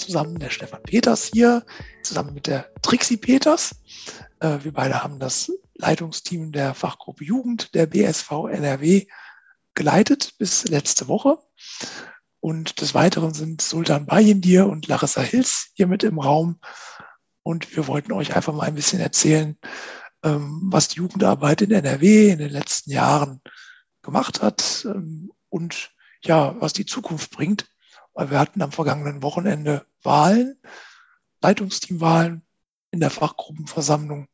zusammen, der Stefan Peters hier, zusammen mit der Trixie Peters. Äh, wir beide haben das Leitungsteam der Fachgruppe Jugend der BSV NRW geleitet bis letzte Woche. Und des Weiteren sind Sultan Bayindir und Larissa Hills hier mit im Raum. Und wir wollten euch einfach mal ein bisschen erzählen, ähm, was die Jugendarbeit in NRW in den letzten Jahren gemacht hat ähm, und ja, was die Zukunft bringt. Weil wir hatten am vergangenen Wochenende Wahlen, Leitungsteamwahlen in der Fachgruppenversammlung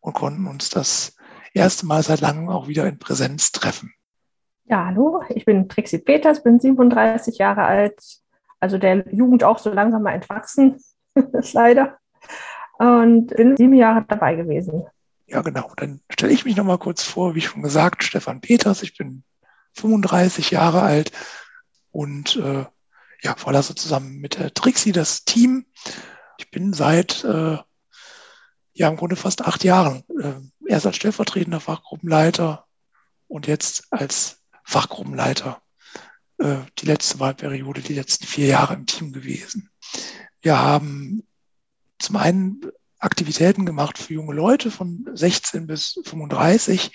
und konnten uns das erste Mal seit langem auch wieder in Präsenz treffen. Ja, hallo, ich bin Trixie Peters, bin 37 Jahre alt, also der Jugend auch so langsam mal entwachsen, leider, und bin sieben Jahre dabei gewesen. Ja, genau. Dann stelle ich mich noch mal kurz vor, wie schon gesagt, Stefan Peters, ich bin 35 Jahre alt und äh, ja, verlasse zusammen mit der Trixie das Team. Ich bin seit äh, ja im Grunde fast acht Jahren äh, erst als stellvertretender Fachgruppenleiter und jetzt als Fachgruppenleiter äh, die letzte Wahlperiode, die letzten vier Jahre im Team gewesen. Wir haben zum einen Aktivitäten gemacht für junge Leute von 16 bis 35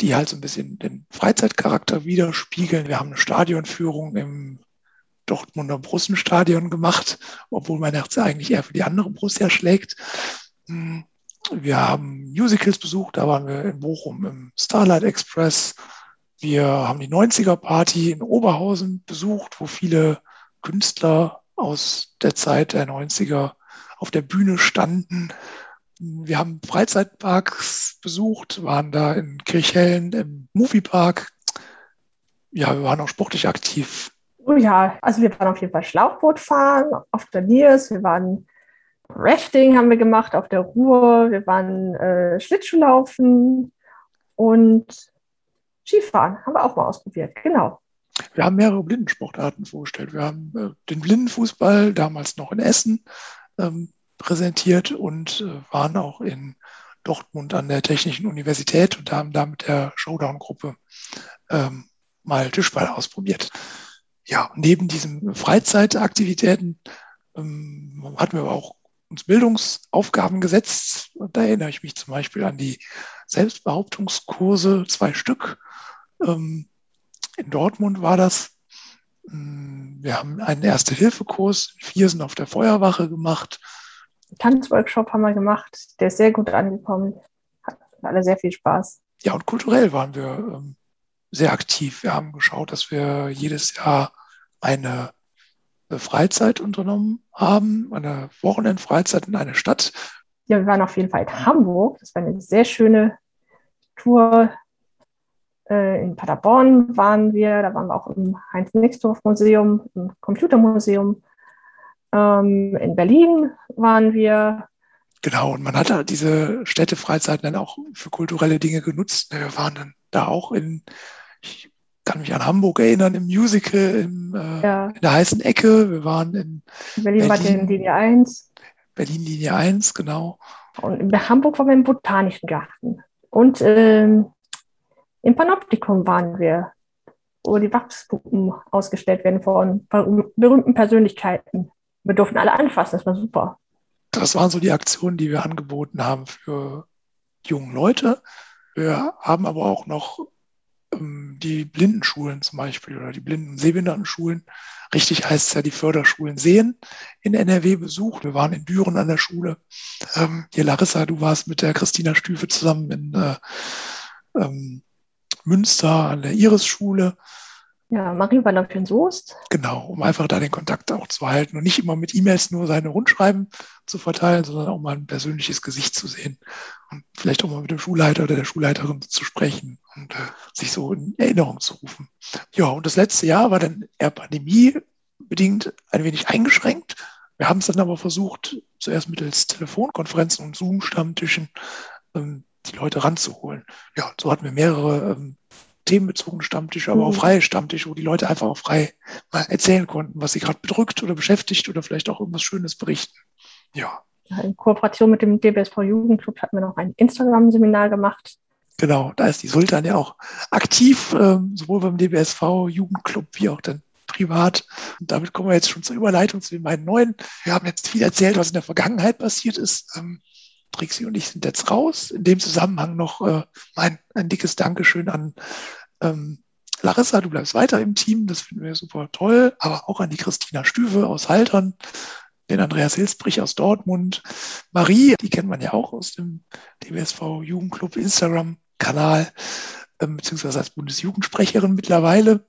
die halt so ein bisschen den Freizeitcharakter widerspiegeln. Wir haben eine Stadionführung im Dortmunder Brussenstadion gemacht, obwohl mein Herz eigentlich eher für die andere Borussia schlägt. Hm, wir haben Musicals besucht, da waren wir in Bochum im Starlight Express. Wir haben die 90er Party in Oberhausen besucht, wo viele Künstler aus der Zeit der 90er auf der Bühne standen. Wir haben Freizeitparks besucht, waren da in Kirchhellen im Moviepark. Ja, wir waren auch sportlich aktiv. Oh ja, also wir waren auf jeden Fall Schlauchboot fahren auf der Niers, wir waren Rafting haben wir gemacht auf der Ruhr, wir waren äh, Schlittschuhlaufen und Skifahren haben wir auch mal ausprobiert, genau. Wir haben mehrere Blindensportarten vorgestellt. Wir haben äh, den Blindenfußball damals noch in Essen ähm, präsentiert und äh, waren auch in Dortmund an der Technischen Universität und haben da mit der Showdown-Gruppe ähm, mal Tischball ausprobiert. Ja, neben diesen Freizeitaktivitäten ähm, hatten wir aber auch uns Bildungsaufgaben gesetzt. Und da erinnere ich mich zum Beispiel an die Selbstbehauptungskurse, zwei Stück. Ähm, in Dortmund war das. Ähm, wir haben einen Erste-Hilfe-Kurs in Viersen auf der Feuerwache gemacht. Tanzworkshop haben wir gemacht. Der ist sehr gut angekommen. Hat alle sehr viel Spaß. Ja, und kulturell waren wir ähm, sehr aktiv. Wir haben geschaut, dass wir jedes Jahr eine Freizeit unternommen haben, eine Wochenendfreizeit in einer Stadt. Ja, wir waren auf jeden Fall in Hamburg. Das war eine sehr schöne Tour. Äh, in Paderborn waren wir, da waren wir auch im Heinz-Nixdorf-Museum, im Computermuseum. Ähm, in Berlin waren wir. Genau, und man hat da diese Städtefreizeiten dann auch für kulturelle Dinge genutzt. Wir waren dann da auch in, ich kann mich an Hamburg erinnern, im Musical, im, äh, ja. in der heißen Ecke. Wir waren in Berlin, Berlin war in Linie 1. Berlin Linie 1, genau. Und in Hamburg waren wir im Botanischen Garten. Und ähm, im Panoptikum waren wir, wo die Wachspuppen ausgestellt werden von berühmten Persönlichkeiten wir durften alle anfassen, das war super. Das waren so die Aktionen, die wir angeboten haben für junge Leute. Wir haben aber auch noch die Blindenschulen zum Beispiel oder die Blinden- und Sehbehindertenschulen. Richtig heißt es ja die Förderschulen Sehen in NRW besucht. Wir waren in Düren an der Schule. Ähm, hier Larissa, du warst mit der Christina Stüfe zusammen in äh, ähm, Münster an der Iris-Schule. Ja, Marie war noch in Soest. Genau, um einfach da den Kontakt auch zu halten und nicht immer mit E-Mails nur seine Rundschreiben zu verteilen, sondern auch mal ein persönliches Gesicht zu sehen und vielleicht auch mal mit dem Schulleiter oder der Schulleiterin zu sprechen und äh, sich so in Erinnerung zu rufen. Ja, und das letzte Jahr war dann eher pandemiebedingt ein wenig eingeschränkt. Wir haben es dann aber versucht, zuerst mittels Telefonkonferenzen und Zoom-Stammtischen ähm, die Leute ranzuholen. Ja, so hatten wir mehrere ähm, themenbezogene Stammtische, aber mhm. auch freie Stammtische, wo die Leute einfach auch frei mal erzählen konnten, was sie gerade bedrückt oder beschäftigt oder vielleicht auch irgendwas Schönes berichten. Ja. In Kooperation mit dem DBSV Jugendclub hatten wir noch ein Instagram-Seminar gemacht. Genau, da ist die Sultan ja auch aktiv, ähm, sowohl beim DBSV Jugendclub wie auch dann privat. Und damit kommen wir jetzt schon zur Überleitung zu beiden neuen. Wir haben jetzt viel erzählt, was in der Vergangenheit passiert ist. Ähm, Trixie und ich sind jetzt raus. In dem Zusammenhang noch äh, mein, ein dickes Dankeschön an ähm, Larissa, du bleibst weiter im Team, das finden wir super toll, aber auch an die Christina Stüwe aus Haltern, den Andreas Hilsbrich aus Dortmund, Marie, die kennt man ja auch aus dem DWSV Jugendclub Instagram-Kanal, ähm, beziehungsweise als Bundesjugendsprecherin mittlerweile.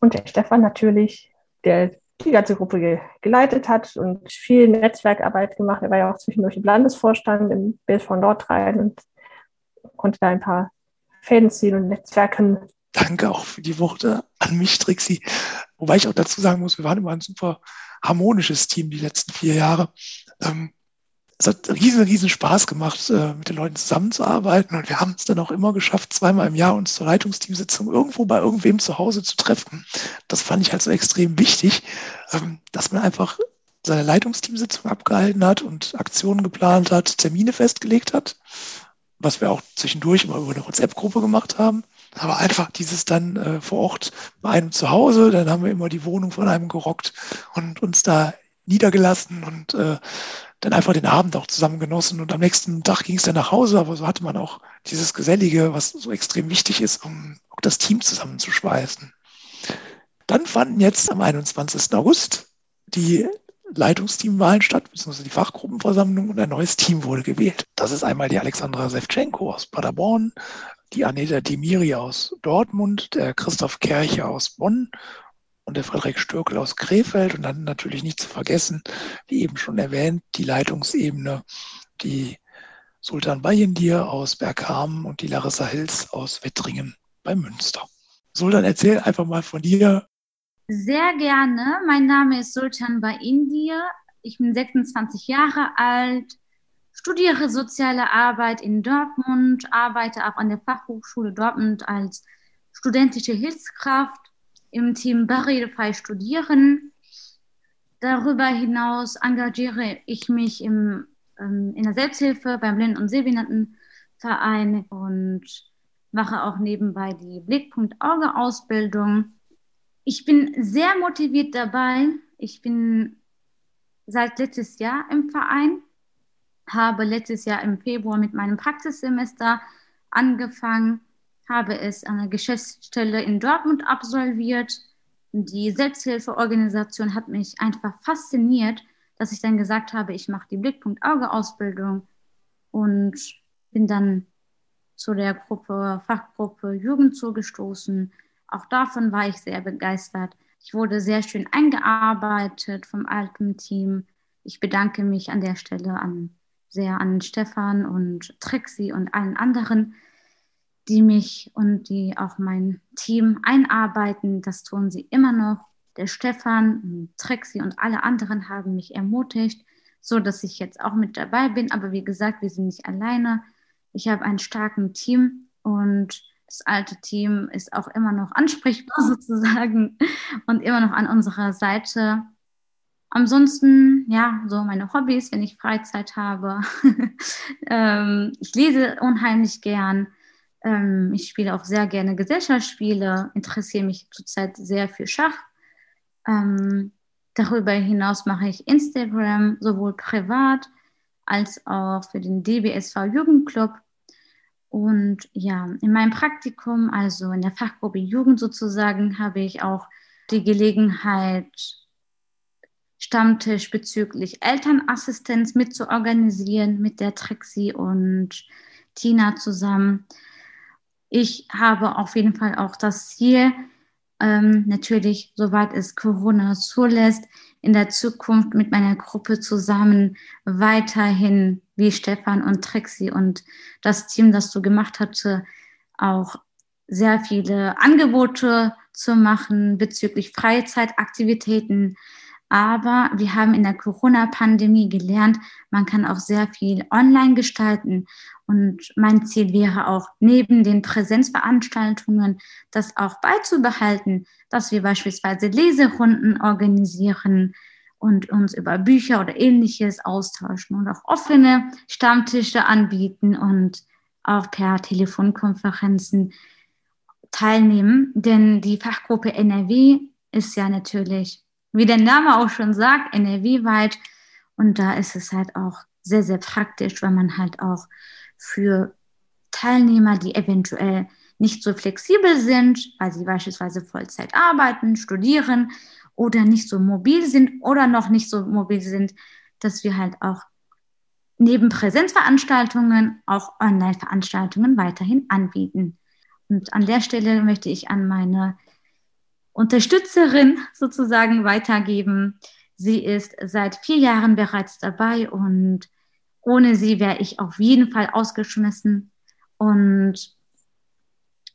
Und der Stefan natürlich, der die ganze Gruppe geleitet hat und viel Netzwerkarbeit gemacht. Er war ja auch zwischendurch im Landesvorstand im BSV Nordrhein und konnte da ein paar Fäden ziehen und Netzwerken. Danke auch für die Worte an mich, Trixie. Wobei ich auch dazu sagen muss, wir waren immer ein super harmonisches Team die letzten vier Jahre. Ähm, es hat riesen, riesen Spaß gemacht, äh, mit den Leuten zusammenzuarbeiten. Und wir haben es dann auch immer geschafft, zweimal im Jahr uns zur Leitungsteamsitzung irgendwo bei irgendwem zu Hause zu treffen. Das fand ich halt so extrem wichtig, ähm, dass man einfach seine Leitungsteamsitzung abgehalten hat und Aktionen geplant hat, Termine festgelegt hat, was wir auch zwischendurch immer über eine WhatsApp-Gruppe gemacht haben. Aber einfach dieses dann äh, vor Ort bei einem zu Hause, dann haben wir immer die Wohnung von einem gerockt und uns da niedergelassen und äh, dann einfach den Abend auch zusammen genossen und am nächsten Tag ging es dann nach Hause, aber so hatte man auch dieses Gesellige, was so extrem wichtig ist, um auch das Team zusammenzuschweißen. Dann fanden jetzt am 21. August die Leitungsteamwahlen statt, beziehungsweise die Fachgruppenversammlung und ein neues Team wurde gewählt. Das ist einmal die Alexandra Sevchenko aus Paderborn, die Aneta Demiri aus Dortmund, der Christoph Kercher aus Bonn und der Frederik Stürkel aus Krefeld und dann natürlich nicht zu vergessen, wie eben schon erwähnt, die Leitungsebene, die Sultan Bayendir aus Berghamen und die Larissa Hills aus Wettringen bei Münster. Sultan, erzähl einfach mal von dir. Sehr gerne. Mein Name ist Sultan Bayendir. Ich bin 26 Jahre alt, studiere soziale Arbeit in Dortmund, arbeite auch an der Fachhochschule Dortmund als studentische Hilfskraft im Team Barrierefrei Studieren. Darüber hinaus engagiere ich mich im, ähm, in der Selbsthilfe beim Blinden- und Sehbehindertenverein und mache auch nebenbei die Blickpunkt-Auge-Ausbildung. Ich bin sehr motiviert dabei. Ich bin seit letztes Jahr im Verein, habe letztes Jahr im Februar mit meinem Praxissemester angefangen habe es an der Geschäftsstelle in Dortmund absolviert. Die Selbsthilfeorganisation hat mich einfach fasziniert, dass ich dann gesagt habe, ich mache die Blickpunkt-Auge-Ausbildung und bin dann zu der Gruppe, Fachgruppe Jugend zugestoßen. Auch davon war ich sehr begeistert. Ich wurde sehr schön eingearbeitet vom alten Team. Ich bedanke mich an der Stelle an, sehr an Stefan und Trixie und allen anderen, die mich und die auch mein Team einarbeiten. Das tun sie immer noch. Der Stefan, Trexi und alle anderen haben mich ermutigt, so dass ich jetzt auch mit dabei bin. Aber wie gesagt, wir sind nicht alleine. Ich habe ein starkes Team und das alte Team ist auch immer noch ansprechbar sozusagen und immer noch an unserer Seite. Ansonsten, ja, so meine Hobbys, wenn ich Freizeit habe. ähm, ich lese unheimlich gern. Ähm, ich spiele auch sehr gerne Gesellschaftsspiele, interessiere mich zurzeit sehr für Schach. Ähm, darüber hinaus mache ich Instagram sowohl privat als auch für den DBSV Jugendclub. Und ja, in meinem Praktikum, also in der Fachgruppe Jugend sozusagen, habe ich auch die Gelegenheit, Stammtisch bezüglich Elternassistenz mitzuorganisieren mit der Trixie und Tina zusammen ich habe auf jeden Fall auch das Ziel, ähm, natürlich, soweit es Corona zulässt, in der Zukunft mit meiner Gruppe zusammen weiterhin wie Stefan und Trixie und das Team, das du gemacht hatte, auch sehr viele Angebote zu machen bezüglich Freizeitaktivitäten, aber wir haben in der Corona-Pandemie gelernt, man kann auch sehr viel online gestalten. Und mein Ziel wäre auch, neben den Präsenzveranstaltungen das auch beizubehalten, dass wir beispielsweise Leserunden organisieren und uns über Bücher oder ähnliches austauschen und auch offene Stammtische anbieten und auch per Telefonkonferenzen teilnehmen. Denn die Fachgruppe NRW ist ja natürlich, wie der Name auch schon sagt, NRW-weit. Und da ist es halt auch sehr, sehr praktisch, weil man halt auch für Teilnehmer, die eventuell nicht so flexibel sind, weil sie beispielsweise Vollzeit arbeiten, studieren oder nicht so mobil sind oder noch nicht so mobil sind, dass wir halt auch neben Präsenzveranstaltungen auch Online-Veranstaltungen weiterhin anbieten. Und an der Stelle möchte ich an meine Unterstützerin sozusagen weitergeben. Sie ist seit vier Jahren bereits dabei und ohne sie wäre ich auf jeden Fall ausgeschmissen und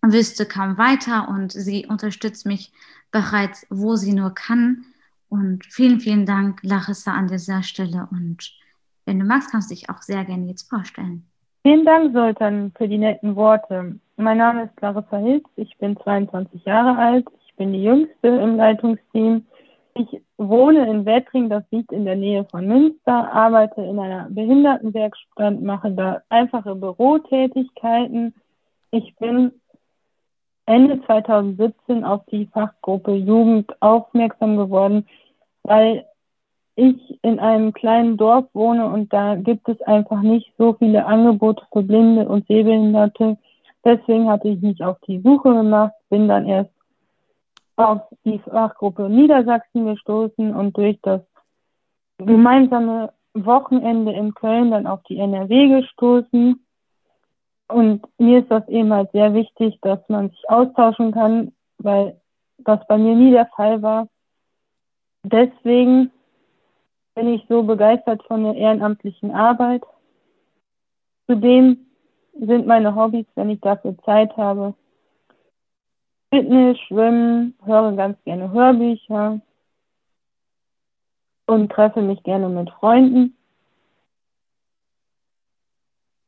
wüsste kaum weiter und sie unterstützt mich bereits, wo sie nur kann. Und vielen, vielen Dank, Larissa, an dieser Stelle. Und wenn du magst, kannst du dich auch sehr gerne jetzt vorstellen. Vielen Dank, Sultan, für die netten Worte. Mein Name ist Larissa Hilz, ich bin 22 Jahre alt, ich bin die Jüngste im Leitungsteam. Ich wohne in Wettring, das liegt in der Nähe von Münster, arbeite in einer Behindertenwerkstatt, mache da einfache Bürotätigkeiten. Ich bin Ende 2017 auf die Fachgruppe Jugend aufmerksam geworden, weil ich in einem kleinen Dorf wohne und da gibt es einfach nicht so viele Angebote für Blinde und Sehbehinderte. Deswegen hatte ich mich auf die Suche gemacht, bin dann erst auf die Fachgruppe Niedersachsen gestoßen und durch das gemeinsame Wochenende in Köln dann auf die NRW gestoßen. Und mir ist das eben halt sehr wichtig, dass man sich austauschen kann, weil das bei mir nie der Fall war. Deswegen bin ich so begeistert von der ehrenamtlichen Arbeit. Zudem sind meine Hobbys, wenn ich dafür Zeit habe, Fitness, Schwimmen, höre ganz gerne Hörbücher und treffe mich gerne mit Freunden.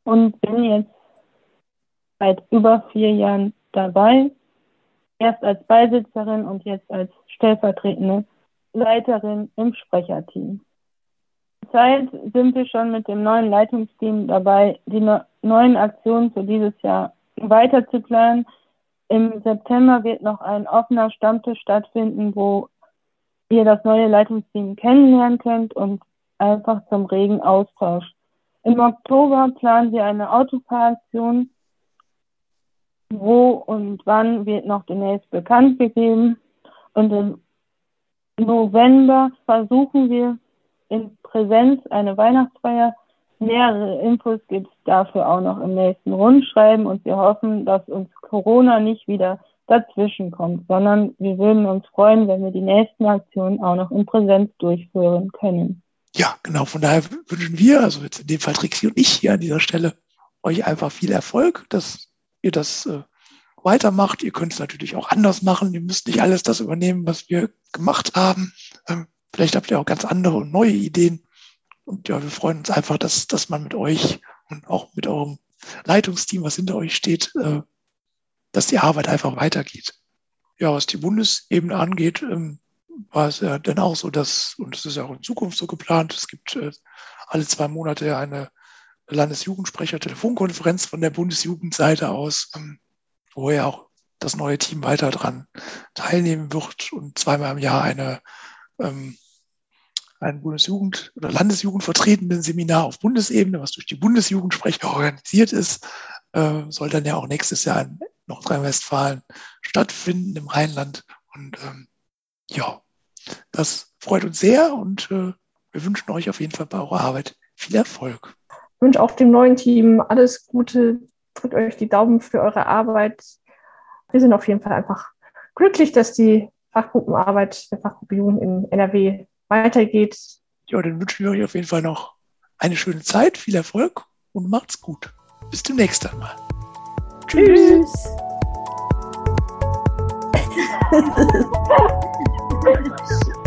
Und bin jetzt seit über vier Jahren dabei. Erst als Beisitzerin und jetzt als stellvertretende Leiterin im Sprecherteam. Zurzeit sind wir schon mit dem neuen Leitungsteam dabei, die neuen Aktionen für dieses Jahr weiter zu planen im September wird noch ein offener Stammtisch stattfinden, wo ihr das neue Leitungsteam kennenlernen könnt und einfach zum regen Austausch. Im Oktober planen wir eine Autofahraktion. Wo und wann wird noch demnächst bekannt gegeben. Und im November versuchen wir in Präsenz eine Weihnachtsfeier Nähere Infos gibt es dafür auch noch im nächsten Rundschreiben und wir hoffen, dass uns Corona nicht wieder dazwischen kommt, sondern wir würden uns freuen, wenn wir die nächsten Aktionen auch noch in Präsenz durchführen können. Ja, genau. Von daher wünschen wir, also jetzt in dem Fall Trixie und ich hier an dieser Stelle, euch einfach viel Erfolg, dass ihr das äh, weitermacht. Ihr könnt es natürlich auch anders machen. Ihr müsst nicht alles das übernehmen, was wir gemacht haben. Ähm, vielleicht habt ihr auch ganz andere und neue Ideen. Und ja, wir freuen uns einfach, dass, dass man mit euch und auch mit eurem Leitungsteam, was hinter euch steht, äh, dass die Arbeit einfach weitergeht. Ja, was die Bundesebene angeht, ähm, war es ja dann auch so, dass, und das ist ja auch in Zukunft so geplant, es gibt äh, alle zwei Monate eine Landesjugendsprecher-Telefonkonferenz von der Bundesjugendseite aus, ähm, wo ja auch das neue Team weiter dran teilnehmen wird und zweimal im Jahr eine ähm, ein Bundesjugend- oder Landesjugendvertretenden Seminar auf Bundesebene, was durch die Bundesjugendsprecher organisiert ist, äh, soll dann ja auch nächstes Jahr in Nordrhein-Westfalen stattfinden im Rheinland. Und ähm, ja, das freut uns sehr und äh, wir wünschen euch auf jeden Fall bei eurer Arbeit viel Erfolg. Ich wünsche auch dem neuen Team alles Gute. Drückt euch die Daumen für eure Arbeit. Wir sind auf jeden Fall einfach glücklich, dass die Fachgruppenarbeit der Fachgruppe Jugend in NRW weitergeht. Ja, dann wünschen wir euch auf jeden Fall noch eine schöne Zeit, viel Erfolg und macht's gut. Bis demnächst einmal. Tschüss. Tschüss.